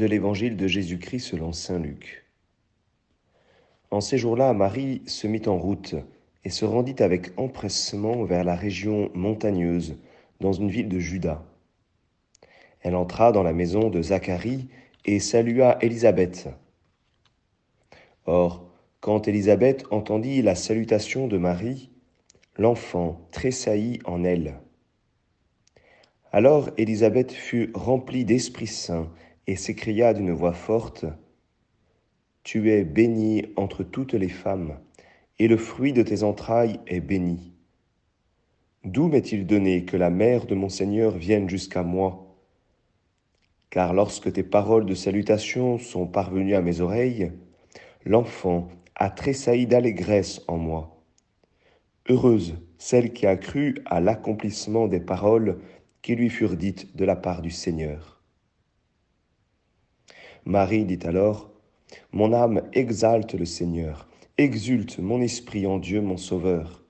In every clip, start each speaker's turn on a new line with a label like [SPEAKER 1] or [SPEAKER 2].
[SPEAKER 1] de l'Évangile de Jésus-Christ selon Saint Luc. En ces jours-là, Marie se mit en route et se rendit avec empressement vers la région montagneuse, dans une ville de Juda. Elle entra dans la maison de Zacharie et salua Élisabeth. Or, quand Élisabeth entendit la salutation de Marie, l'enfant tressaillit en elle. Alors Élisabeth fut remplie d'Esprit Saint et s'écria d'une voix forte, Tu es bénie entre toutes les femmes, et le fruit de tes entrailles est béni. D'où m'est-il donné que la mère de mon Seigneur vienne jusqu'à moi? Car lorsque tes paroles de salutation sont parvenues à mes oreilles, l'enfant a tressailli d'allégresse en moi. Heureuse celle qui a cru à l'accomplissement des paroles qui lui furent dites de la part du Seigneur. Marie dit alors, Mon âme exalte le Seigneur, exulte mon esprit en Dieu mon Sauveur.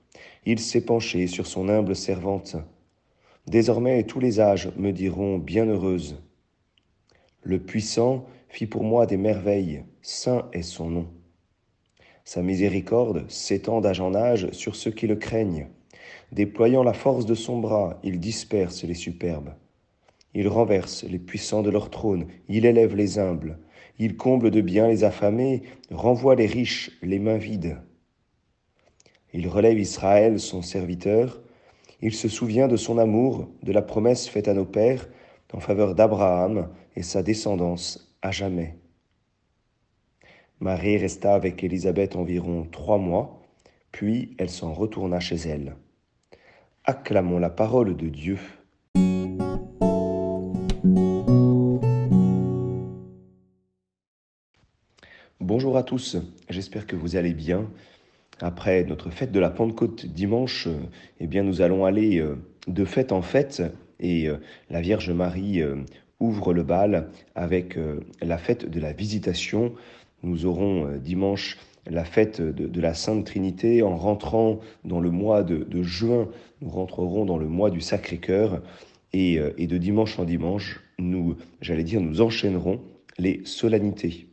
[SPEAKER 1] Il s'est penché sur son humble servante. Désormais tous les âges me diront bienheureuse. Le puissant fit pour moi des merveilles, saint est son nom. Sa miséricorde s'étend d'âge en âge sur ceux qui le craignent. Déployant la force de son bras, il disperse les superbes. Il renverse les puissants de leur trône, il élève les humbles, il comble de bien les affamés, renvoie les riches les mains vides. Il relève Israël, son serviteur, il se souvient de son amour, de la promesse faite à nos pères en faveur d'Abraham et sa descendance à jamais. Marie resta avec Élisabeth environ trois mois, puis elle s'en retourna chez elle. Acclamons la parole de Dieu. Bonjour à tous, j'espère que vous allez bien. Après notre fête de la Pentecôte dimanche, eh bien nous allons aller euh, de fête en fête et euh, la Vierge Marie euh, ouvre le bal avec la fête de la visitation. Nous aurons dimanche la fête de, la Sainte Trinité. En rentrant dans le mois de, juin, nous rentrerons dans le mois du Sacré-Cœur. Et, et, de dimanche en dimanche, nous, j'allais dire, nous enchaînerons les solennités.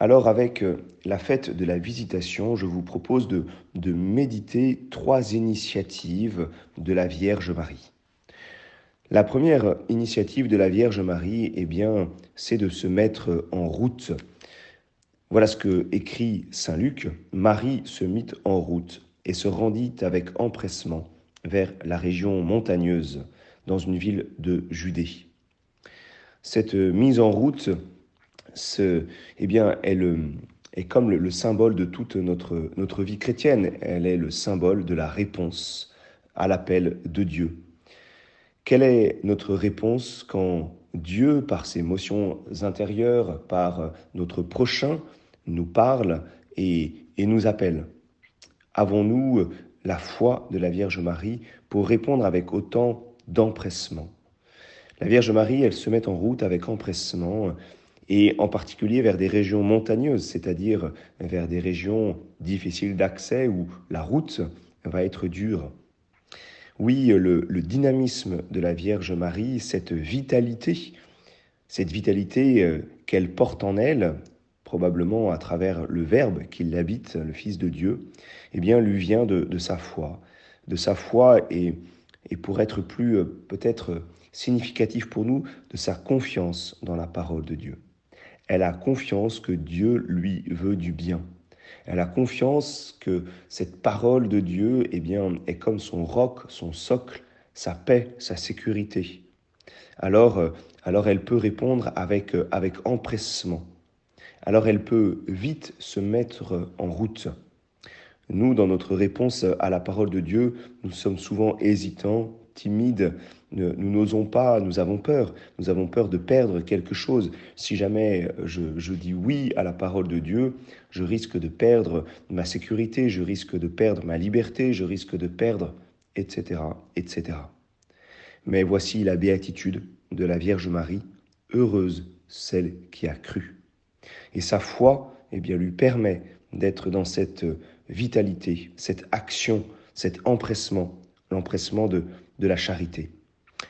[SPEAKER 1] Alors avec euh, la fête de la visitation, je vous propose de, méditer trois initiatives de la Vierge Marie. La première initiative de la Vierge Marie, eh bien, c'est de se mettre en route. Voilà ce que écrit Saint Luc. Marie se mit en route et se rendit avec empressement vers la région montagneuse, dans une ville de Judée. Cette mise en route ce, eh bien, elle euh, est comme le, symbole de toute notre, notre vie chrétienne. Elle est le symbole de la réponse à l'appel de Dieu. Quelle est notre réponse quand Dieu, par ses motions intérieures, par notre prochain, nous parle et, et nous appelle? Avons-nous la foi de la Vierge Marie pour répondre avec autant d'empressement? La Vierge Marie, elle se met en route avec empressement et en particulier vers des régions montagneuses, c'est-à-dire vers des régions difficiles d'accès où la route va être dure. Oui, le, dynamisme de la Vierge Marie, cette vitalité, cette vitalité euh, qu'elle porte en elle, probablement à travers le Verbe qui l'habite, le Fils de Dieu, eh bien, lui vient de, sa foi, de sa foi et, pour être plus euh, peut-être significatif pour nous, de sa confiance dans la parole de Dieu. Elle a confiance que Dieu lui veut du bien. Elle a confiance que cette parole de Dieu eh bien, est comme son roc, son socle, sa paix, sa sécurité. Alors, euh, alors elle peut répondre avec, euh, avec empressement. Alors elle peut vite se mettre en route. Nous, dans notre réponse à la parole de Dieu, nous sommes souvent hésitants, timides, nous n'osons pas, nous avons peur, nous avons peur de perdre quelque chose. Si jamais je, dis oui à la parole de Dieu, je risque de perdre ma sécurité, je risque de perdre ma liberté, je risque de perdre, etc., etc. Mais voici la béatitude de la Vierge Marie, heureuse celle qui a cru. Et sa foi, eh bien, lui permet d'être dans cette vitalité, cette action, cet empressement, l'empressement de, de la charité.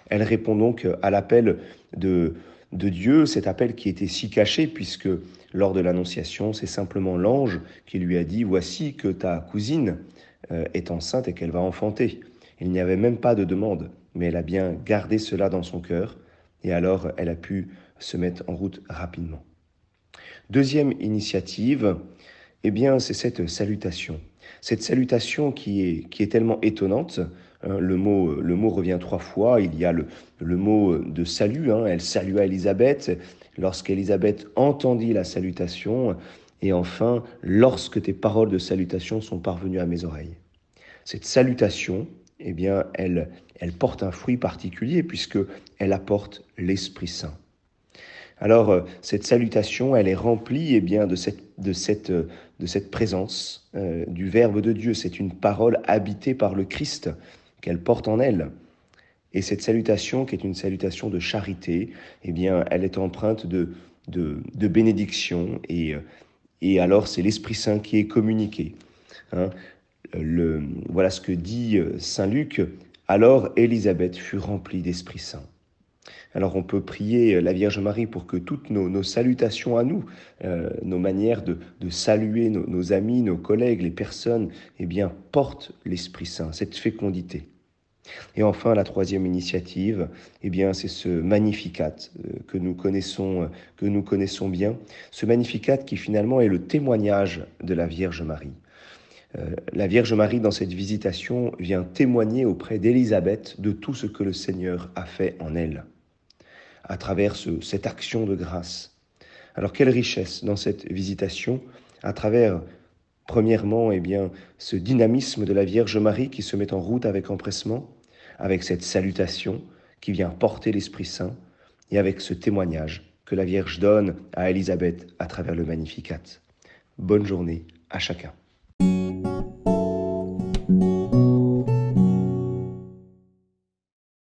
[SPEAKER 1] Elle répond donc à l'appel de, de Dieu, cet appel qui était si caché, puisque lors de l'Annonciation, c'est simplement l'ange qui lui a dit, voici que ta cousine euh, est enceinte et qu'elle va enfanter. Il n'y avait même pas de demande, mais elle a bien gardé cela dans son cœur, et alors elle a pu se mettre en route rapidement. Deuxième initiative, eh bien, c'est cette salutation. Cette salutation qui est, qui est tellement étonnante. Hein, le, mot, le mot revient trois fois. Il y a le, le mot de salut. Hein, elle salua Élisabeth. Lorsqu'Élisabeth entendit la salutation, et enfin, lorsque tes paroles de salutation sont parvenues à mes oreilles. Cette salutation, eh bien, elle, elle porte un fruit particulier puisque elle apporte l'Esprit Saint. Alors, euh, cette salutation, elle est remplie eh bien, de, cette, cette présence euh, du Verbe de Dieu. C'est une parole habitée par le Christ qu'elle porte en elle. Et cette salutation, qui est une salutation de charité, eh bien, elle est empreinte de, bénédiction. Et, alors, c'est l'Esprit Saint qui est communiqué. Hein. Voilà ce que dit Saint Luc. Alors, Élisabeth fut remplie d'Esprit Saint. Alors on peut prier la Vierge Marie pour que toutes nos, salutations à nous, euh, nos manières de, saluer nos, amis, nos collègues, les personnes, eh bien, portent l'Esprit Saint, cette fécondité. Et enfin, la troisième initiative, eh bien, c'est ce Magnificat euh, que nous connaissons, que nous connaissons bien. Ce Magnificat qui finalement est le témoignage de la Vierge Marie. Euh, la Vierge Marie, dans cette visitation, vient témoigner auprès d'Élisabeth de tout ce que le Seigneur a fait en elle à travers cette action de grâce. Alors quelle richesse dans cette visitation à travers premièrement eh bien ce dynamisme de la Vierge Marie qui se met en route avec empressement, avec cette salutation qui vient porter l'Esprit Saint et avec ce témoignage que la Vierge donne à Élisabeth à travers le Magnificat. Bonne journée à chacun.